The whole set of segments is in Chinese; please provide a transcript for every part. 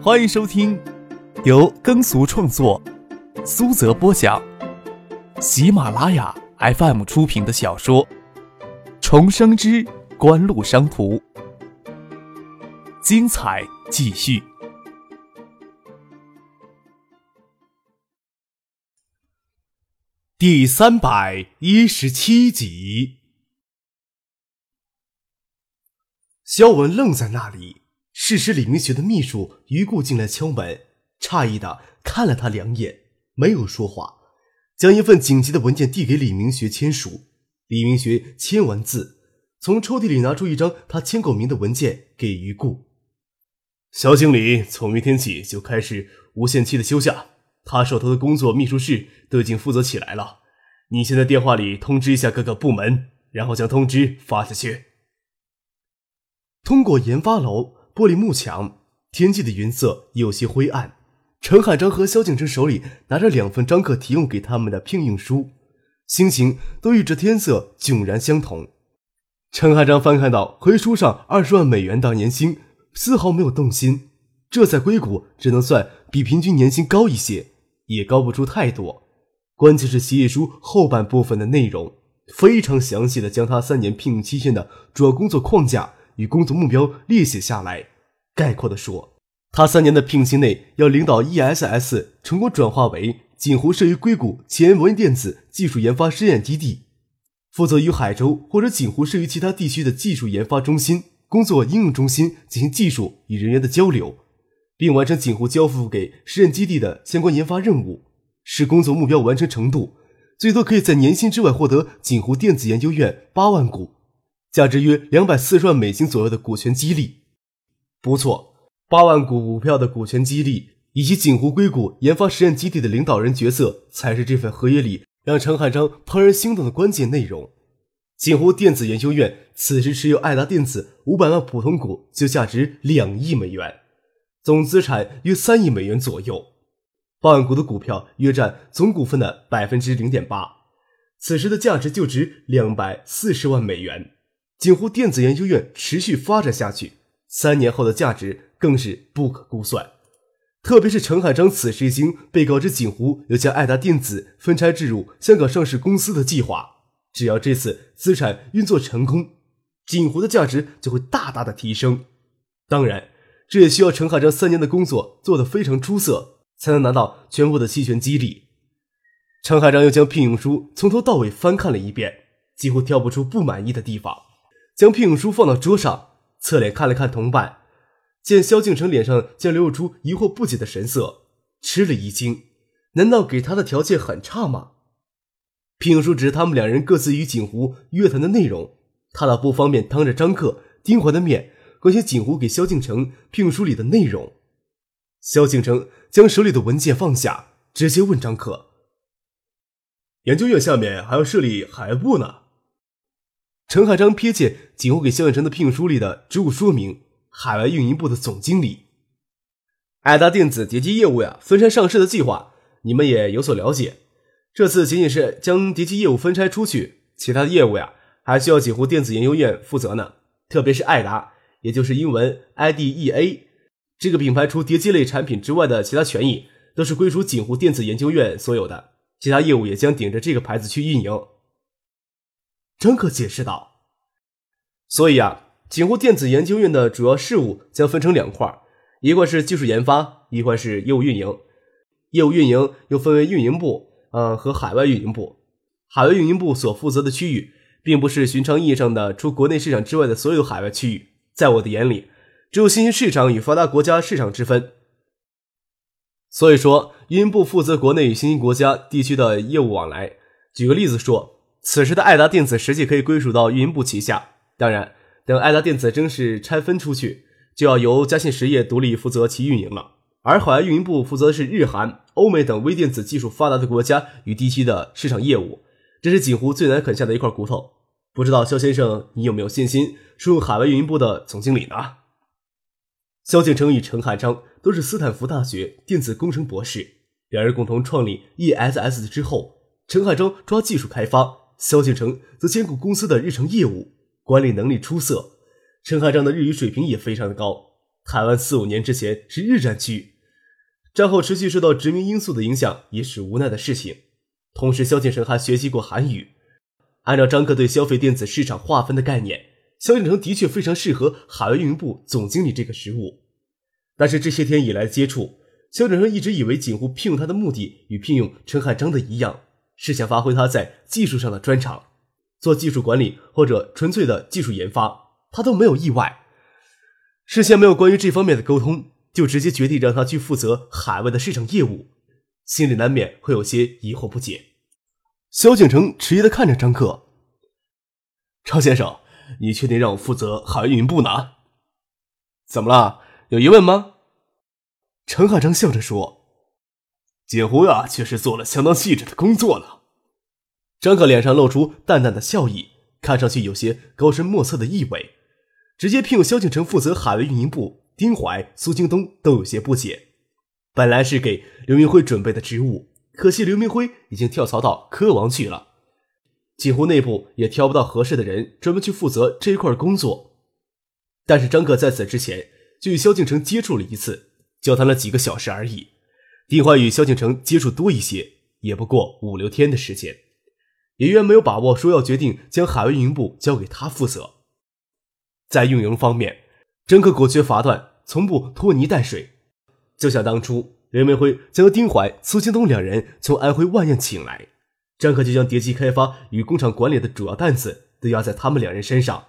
欢迎收听由耕俗创作、苏泽播讲、喜马拉雅 FM 出品的小说《重生之官路商途》，精彩继续，第三百一十七集。肖文愣在那里，适时李明学的秘书于顾进来敲门，诧异的看了他两眼，没有说话，将一份紧急的文件递给李明学签署。李明学签完字，从抽屉里拿出一张他签过名的文件给于固。肖经理从明天起就开始无限期的休假，他手头的工作秘书室都已经负责起来了。你先在电话里通知一下各个部门，然后将通知发下去。通过研发楼玻璃幕墙，天际的云色有些灰暗。陈海章和萧敬腾手里拿着两份张克提供给他们的聘用书，心情都与这天色迥然相同。陈海章翻看到回书上二十万美元的年薪，丝毫没有动心。这在硅谷只能算比平均年薪高一些，也高不出太多。关键是协议书后半部分的内容，非常详细的将他三年聘用期限的主要工作框架。与工作目标列写下来，概括的说，他三年的聘期内要领导 ESS 成功转化为锦湖设于硅谷前文电子技术研发试验基地，负责与海州或者锦湖设于其他地区的技术研发中心、工作应用中心进行技术与人员的交流，并完成锦湖交付给试验基地的相关研发任务。使工作目标完成程度，最多可以在年薪之外获得锦湖电子研究院八万股。价值约两百四十万美金左右的股权激励，不错，八万股股票的股权激励以及锦湖硅谷研发实验基地的领导人角色，才是这份合约里让陈汉章怦然心动的关键内容。锦湖电子研究院此时持有爱达电子五百万普通股，就价值两亿美元，总资产约三亿美元左右。八万股的股票约占总股份的百分之零点八，此时的价值就值两百四十万美元。锦湖电子研究院持续发展下去，三年后的价值更是不可估算。特别是陈海章此时已经被告知锦湖要将爱达电子分拆置入香港上市公司的计划，只要这次资产运作成功，锦湖的价值就会大大的提升。当然，这也需要陈海章三年的工作做得非常出色，才能拿到全部的期权激励。陈海章又将聘用书从头到尾翻看了一遍，几乎挑不出不满意的地方。将聘书放到桌上，侧脸看了看同伴，见萧敬腾脸上竟流露出疑惑不解的神色，吃了一惊。难道给他的条件很差吗？聘书只是他们两人各自与锦湖约谈的内容，他倒不方便当着张克、丁怀的面关心锦湖给萧敬腾聘书里的内容。萧敬腾将手里的文件放下，直接问张克：“研究院下面还要设立海部呢？”陈海章瞥见锦湖给萧远成的聘书里的职务说明，海外运营部的总经理，爱达电子叠机业务呀，分拆上市的计划，你们也有所了解。这次仅仅是将叠机业务分拆出去，其他的业务呀，还需要锦湖电子研究院负责呢。特别是爱达，也就是英文 IDEA 这个品牌，除叠机类产品之外的其他权益，都是归属锦湖电子研究院所有的，其他业务也将顶着这个牌子去运营。张克解释道：“所以啊，锦湖电子研究院的主要事务将分成两块，一块是技术研发，一块是业务运营。业务运营又分为运营部，呃，和海外运营部。海外运营部所负责的区域，并不是寻常意义上的除国内市场之外的所有海外区域。在我的眼里，只有新兴市场与发达国家市场之分。所以说，运营部负责国内与新兴国家地区的业务往来。举个例子说。”此时的爱达电子实际可以归属到运营部旗下，当然，等爱达电子正式拆分出去，就要由嘉信实业独立负责其运营了。而海外运营部负责的是日韩、欧美等微电子技术发达的国家与地区的市场业务，这是锦湖最难啃下的一块骨头。不知道肖先生，你有没有信心输入海外运营部的总经理呢？肖敬成与陈汉章都是斯坦福大学电子工程博士，两人共同创立 ESS 之后，陈汉章抓技术开发。萧敬腾则兼顾公司的日常业务，管理能力出色。陈海章的日语水平也非常的高，台湾四五年之前是日战区，战后持续受到殖民因素的影响，也是无奈的事情。同时，萧敬腾还学习过韩语。按照张克对消费电子市场划分的概念，萧敬腾的确非常适合海外运营部总经理这个职务。但是这些天以来的接触，萧敬腾一直以为锦湖聘用他的目的与聘用陈汉章的一样，是想发挥他在技术上的专长，做技术管理或者纯粹的技术研发，他都没有意外。事先没有关于这方面的沟通，就直接决定让他去负责海外的市场业务，心里难免会有些疑惑不解。萧景城迟疑的看着张克：“张先生，你确定让我负责海外运营部呢？怎么了？有疑问吗？”陈汉章笑着说：“锦湖啊，确实做了相当细致的工作了。”张克脸上露出淡淡的笑意，看上去有些高深莫测的意味。直接聘用萧敬腾负责海外运营部，丁怀、苏京东都有些不解。本来是给刘明辉准备的职务，可惜刘明辉已经跳槽到科王去了，锦湖内部也挑不到合适的人专门去负责这一块工作。但是张克在此之前就与萧敬腾接触了一次，交谈了几个小时而已。丁怀与萧敬城接触多一些，也不过五六天的时间，也远没有把握说要决定将海外运营部交给他负责。在运营方面，张克果决罚断，从不拖泥带水。就像当初任明辉将丁怀、苏京东两人从安徽万县请来，张克就将叠机开发与工厂管理的主要担子都压在他们两人身上。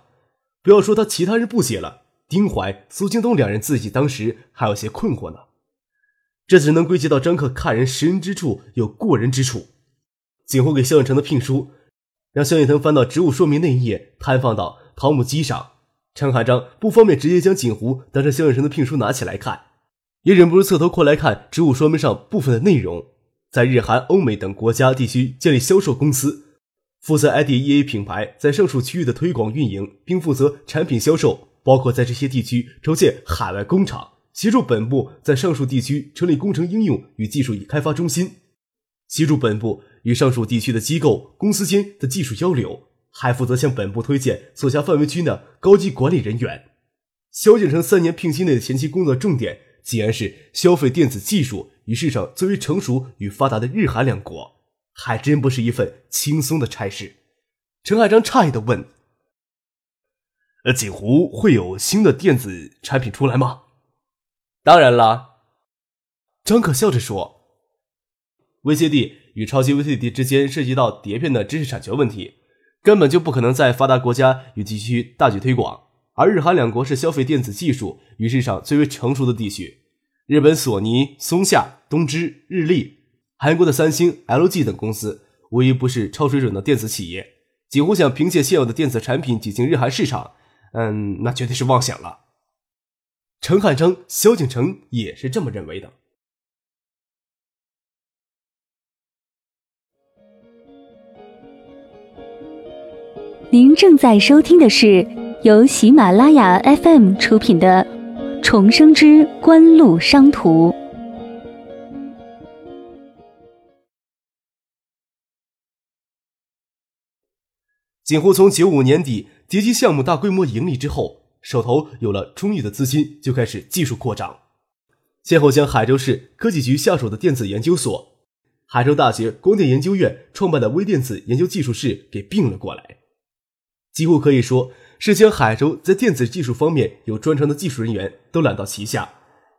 不要说他其他人不解了，丁怀、苏京东两人自己当时还有些困惑呢。这只能归结到张克看人识人之处有过人之处。景湖给萧远成的聘书，让萧远腾翻到职务说明那一页，摊放到桃木机上。陈海章不方便直接将锦湖当成萧远成的聘书拿起来看，也忍不住侧头过来看职务说明上部分的内容。在日韩、欧美等国家地区建立销售公司，负责 IDEA 品牌在上述区域的推广运营，并负责产品销售。包括在这些地区筹建海外工厂，协助本部在上述地区成立工程应用与技术与开发中心，协助本部与上述地区的机构、公司间的技术交流。还负责向本部推荐所辖范围区的高级管理人员。萧景成三年聘期内的前期工作重点，竟然是消费电子技术与市场最为成熟与发达的日韩两国，还真不是一份轻松的差事。陈海章诧异的问：“呃，锦湖会有新的电子产品出来吗？”“当然了。”张可笑着说，“VCD 与超级 VCD 之间涉及到碟片的知识产权问题。”根本就不可能在发达国家与地区大举推广，而日韩两国是消费电子技术与市场最为成熟的地区。日本索尼、松下、东芝、日立，韩国的三星、LG 等公司，无一不是超水准的电子企业。几乎想凭借现有的电子产品挤进日韩市场，嗯，那绝对是妄想了。陈汉章、萧景成也是这么认为的。您正在收听的是由喜马拉雅 FM 出品的《重生之官路商途》。锦湖从九五年底叠机项目大规模盈利之后，手头有了充裕的资金，就开始技术扩张，先后将海州市科技局下属的电子研究所、海州大学光电研究院创办的微电子研究技术室给并了过来。几乎可以说是将海州在电子技术方面有专长的技术人员都揽到旗下，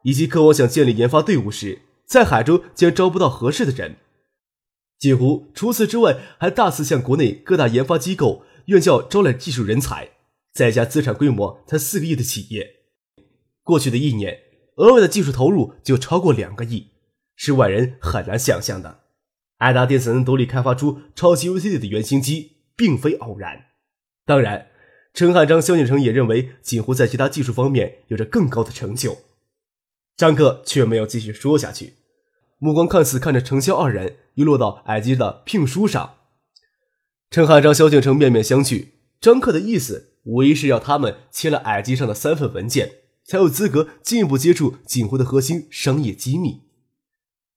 以及渴望想建立研发队伍时，在海州竟然招不到合适的人。几乎除此之外，还大肆向国内各大研发机构、院校招揽技术人才，在一家资产规模才四个亿的企业，过去的一年额外的技术投入就超过两个亿，是外人很难想象的。爱达电子能独立开发出超级 U C D 的原型机，并非偶然。当然，陈汉章、萧敬成也认为锦湖在其他技术方面有着更高的成就。张克却没有继续说下去，目光看似看着程潇二人，又落到矮机的聘书上。陈汉章、萧敬成面面相觑，张克的意思无疑是要他们签了矮机上的三份文件，才有资格进一步接触锦湖的核心商业机密。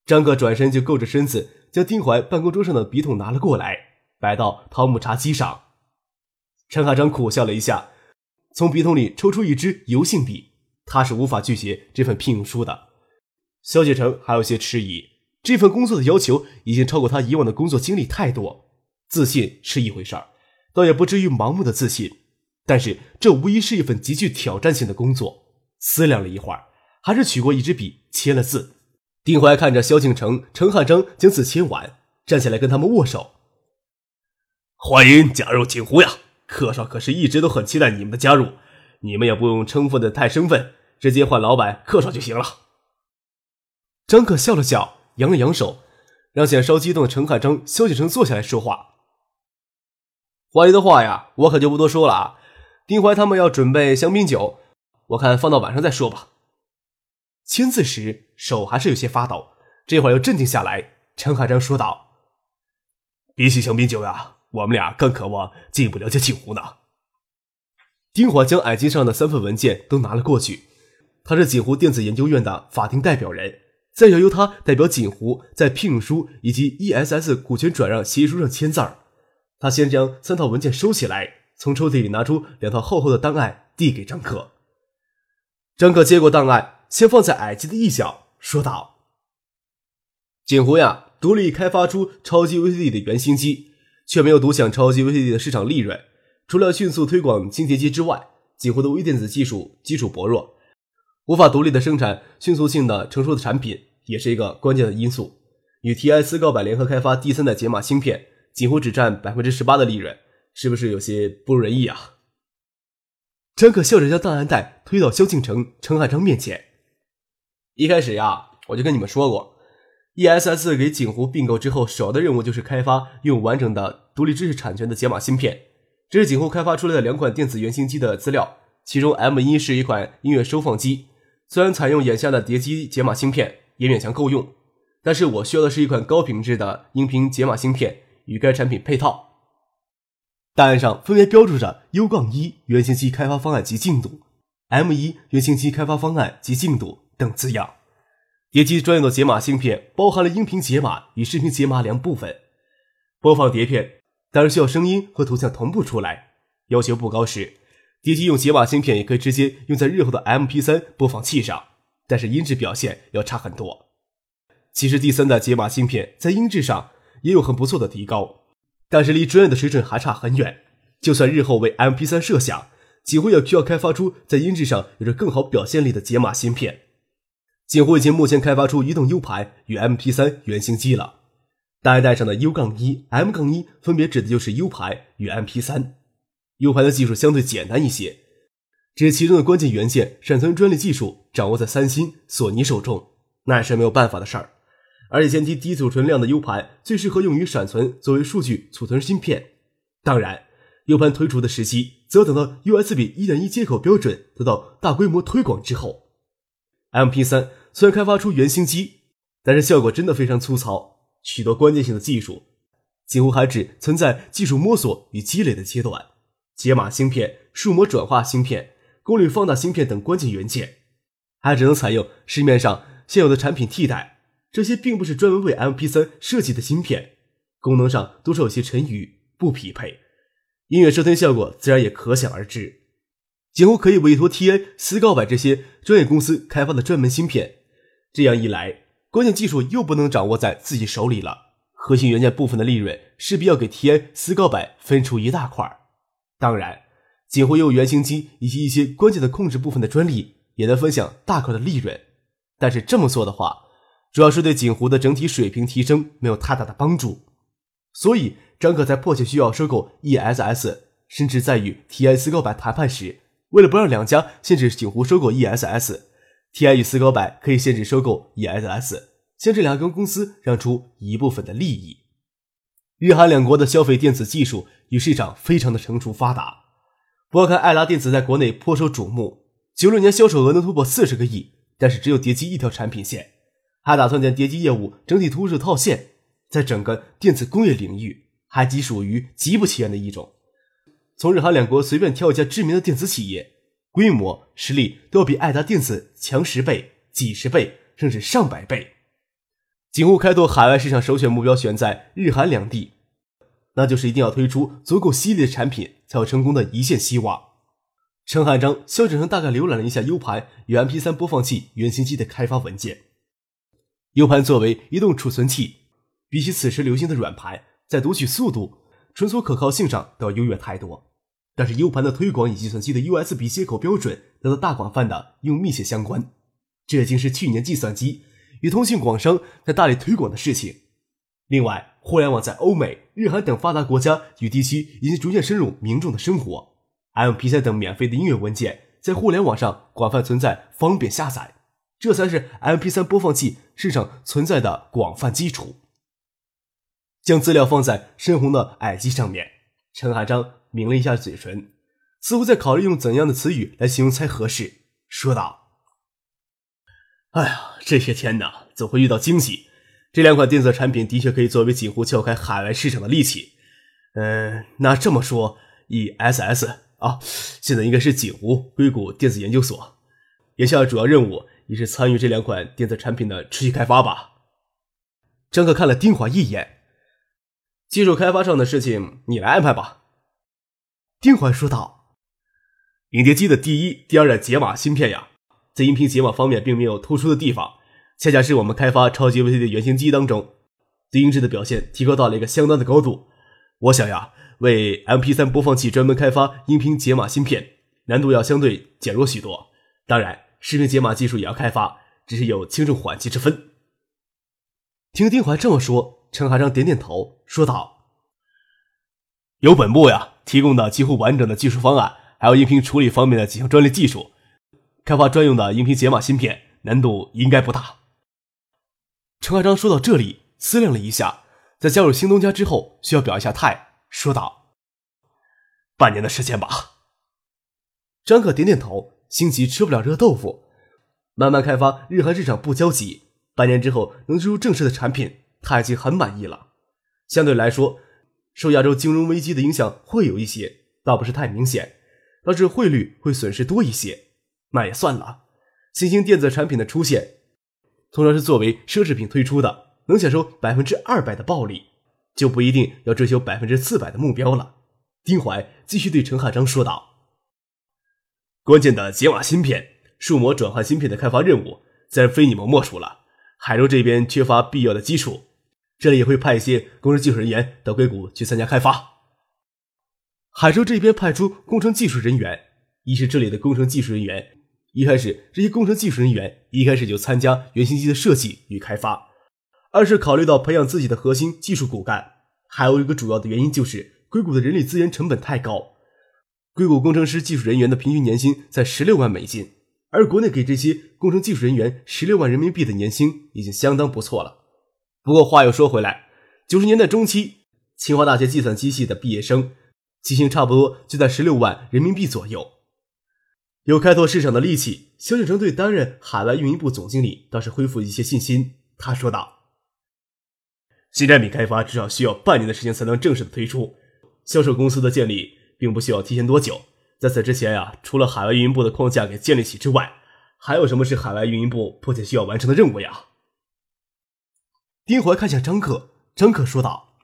张哥转身就够着身子，将丁怀办公桌上的笔筒拿了过来，摆到桃木茶几上。陈海章苦笑了一下，从笔筒里抽出一支油性笔，他是无法拒绝这份聘用书的。萧敬腾还有些迟疑，这份工作的要求已经超过他以往的工作经历太多。自信是一回事儿，倒也不至于盲目的自信，但是这无疑是一份极具挑战性的工作。思量了一会儿，还是取过一支笔签了字。丁怀看着萧敬腾、陈汉章将字签完，站起来跟他们握手：“欢迎加入锦湖呀！客少可是一直都很期待你们的加入，你们也不用称呼的太生分，直接唤老板客少就行了。”张克笑了笑，扬了扬手，让显稍激动的陈汉章、萧敬腾坐下来说话。欢迎的话呀，我可就不多说了啊。丁怀他们要准备香槟酒，我看放到晚上再说吧。签字时手还是有些发抖，这会儿又镇定下来。陈海章说道：“比起香槟酒呀，我们俩更渴望进一步了解锦湖呢。”丁怀将矮机上的三份文件都拿了过去，他是锦湖电子研究院的法定代表人。再要由他代表锦湖在聘书以及 ESS 股权转让协议书上签字儿。他先将三套文件收起来，从抽屉里拿出两套厚厚的档案递给张克。张克接过档案，先放在矮机的一角，说道：“锦湖呀，独立开发出超级 VCD 的原型机，却没有独享超级 VCD 的市场利润。除了迅速推广金碟机之外，锦湖的微电子技术基础薄弱。”无法独立的生产迅速性的成熟的产品，也是一个关键的因素。与 TI 思高百联合开发第三代解码芯片，锦湖只占百分之十八的利润，是不是有些不如人意啊？陈可笑着将档案袋推到萧敬腾、陈汉章面前。一开始呀，我就跟你们说过，ESS 给锦湖并购之后，首要的任务就是开发用完整的独立知识产权的解码芯片。这是锦湖开发出来的两款电子原型机的资料，其中 M 一是一款音乐收放机。虽然采用眼下的碟机解码芯片也勉强够用，但是我需要的是一款高品质的音频解码芯片与该产品配套。档案上分别标注着 U- 杠一原型机开发方案及进度，M 一原型机开发方案及进度等字样。叠机专用的解码芯片包含了音频解码与视频解码两部分。播放碟片当然需要声音和图像同步出来，要求不高时。叠机用解码芯片也可以直接用在日后的 MP3 播放器上，但是音质表现要差很多。其实第三代解码芯片在音质上也有很不错的提高，但是离专业的水准还差很远。就算日后为 MP3 设想，几乎也需要开发出在音质上有着更好表现力的解码芯片。几乎已经目前开发出移动 U 盘与 MP3 原型机了，档案袋上的 U- 杠一、M- 杠一分别指的就是 U 盘与 MP3。U 盘的技术相对简单一些，只是其中的关键元件闪存专利技术掌握在三星、索尼手中，那也是没有办法的事儿。而且前期低储存量的 U 盘最适合用于闪存作为数据储存芯片。当然，U 盘推出的时期则要等到 USB 1.1接口标准得到大规模推广之后。MP3 虽然开发出原型机，但是效果真的非常粗糙，许多关键性的技术几乎还只存在技术摸索与积累的阶段。解码芯片、数模转化芯片、功率放大芯片等关键元件，还只能采用市面上现有的产品替代。这些并不是专门为 MP3 设计的芯片，功能上多少有些沉余不匹配，音乐收听效果自然也可想而知。几乎可以委托 TI、思高柏这些专业公司开发的专门芯片，这样一来，关键技术又不能掌握在自己手里了，核心元件部分的利润势必要给 TI、思高柏分出一大块。当然，锦湖有原型机以及一些关键的控制部分的专利，也能分享大块的利润。但是这么做的话，主要是对锦湖的整体水平提升没有太大的帮助。所以，张可在迫切需要收购 ESS，甚至在与 TI 思高白谈判时，为了不让两家限制锦湖收购 ESS，TI 与斯高白可以限制收购 ESS，向这两个公司让出一部分的利益。日韩两国的消费电子技术与市场非常的成熟发达。不要看爱拉电子在国内颇受瞩目，九六年销售额能突破四十个亿，但是只有叠机一条产品线，还打算将叠机业务整体突入套现，在整个电子工业领域还仅属于极不起眼的一种。从日韩两国随便挑一家知名的电子企业，规模实力都要比爱达电子强十倍、几十倍，甚至上百倍。景湖开拓海外市场首选目标选在日韩两地，那就是一定要推出足够犀利的产品，才有成功的一线希望。陈汉章、肖景成大概浏览了一下 U 盘与 MP3 播放器原型机的开发文件。U 盘作为移动储存器，比起此时流行的软盘，在读取速度、存储可靠性上都要优越太多。但是 U 盘的推广与计算机的 USB 接口标准得到大广泛的用密切相关，这已经是去年计算机与通信广商在大力推广的事情。另外，互联网在欧美、日韩等发达国家与地区已经逐渐深入民众的生活。MP3 等免费的音乐文件在互联网上广泛存在，方便下载，这才是 MP3 播放器市场存在的广泛基础。将资料放在深红的矮机上面，陈海章抿了一下嘴唇，似乎在考虑用怎样的词语来形容才合适，说道：“哎呀，这些天呐，总会遇到惊喜。这两款电子产品的确可以作为锦湖撬开海外市场的利器。嗯，那这么说，ESS。”啊，现在应该是景湖硅谷电子研究所，眼下主要任务也是参与这两款电子产品的持续开发吧。张克看了丁华一眼，技术开发上的事情你来安排吧。丁华说道：“影碟机的第一、第二代解码芯片呀，在音频解码方面并没有突出的地方，恰恰是我们开发超级 VCD 原型机当中，对音质的表现提高到了一个相当的高度。我想呀。”为 MP3 播放器专门开发音频解码芯片，难度要相对减弱许多。当然，视频解码技术也要开发，只是有轻重缓急之分。听丁怀这么说，陈海章点点头，说道：“有本部呀提供的几乎完整的技术方案，还有音频处理方面的几项专利技术，开发专用的音频解码芯片难度应该不大。”陈海章说到这里，思量了一下，在加入新东家之后，需要表一下态。说道：“半年的时间吧。”张可点点头，心急吃不了热豆腐，慢慢开发日韩市场不焦急。半年之后能推出正式的产品，他已经很满意了。相对来说，受亚洲金融危机的影响会有一些，倒不是太明显，倒是汇率会损失多一些。那也算了。新兴电子产品的出现，通常是作为奢侈品推出的，能享受百分之二百的暴利。就不一定要追求百分之四百的目标了。丁怀继续对陈汉章说道：“关键的解码芯片、数模转换芯片的开发任务，自然非你们莫属了。海州这边缺乏必要的基础，这里也会派一些工程技术人员到硅谷去参加开发。海州这边派出工程技术人员，一是这里的工程技术人员，一开始这些工程技术人员一开始就参加原型机的设计与开发。”二是考虑到培养自己的核心技术骨干，还有一个主要的原因就是硅谷的人力资源成本太高。硅谷工程师技术人员的平均年薪在十六万美金，而国内给这些工程技术人员十六万人民币的年薪已经相当不错了。不过话又说回来，九十年代中期，清华大学计算机系的毕业生起薪差不多就在十六万人民币左右。有开拓市场的力气，肖景成对担任海外运营部总经理倒是恢复一些信心。他说道。新产品开发至少需要半年的时间才能正式的推出，销售公司的建立并不需要提前多久。在此之前呀，除了海外运营部的框架给建立起之外，还有什么是海外运营部迫切需要完成的任务呀？丁怀看向张克，张克说道：“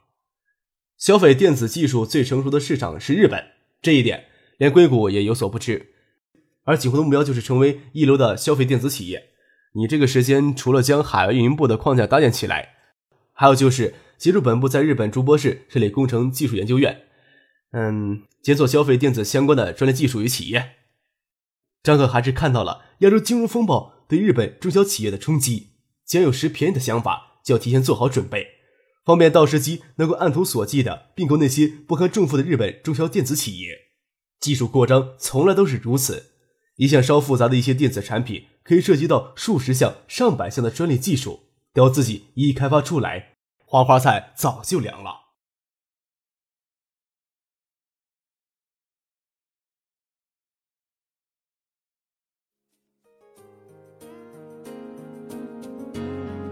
消费电子技术最成熟的市场是日本，这一点连硅谷也有所不知。而景湖的目标就是成为一流的消费电子企业。你这个时间除了将海外运营部的框架搭建起来。”还有就是协助本部在日本筑波市设立工程技术研究院，嗯，检索消费电子相关的专利技术与企业。张可还是看到了亚洲金融风暴对日本中小企业的冲击，将有时便宜的想法就要提前做好准备，方便到时机能够按图索骥的并购那些不堪重负的日本中小电子企业。技术扩张从来都是如此，一项稍复杂的一些电子产品可以涉及到数十项、上百项的专利技术。都要自己一一开发出来，花花菜早就凉了。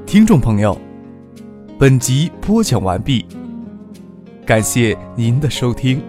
听众朋友，本集播讲完毕，感谢您的收听。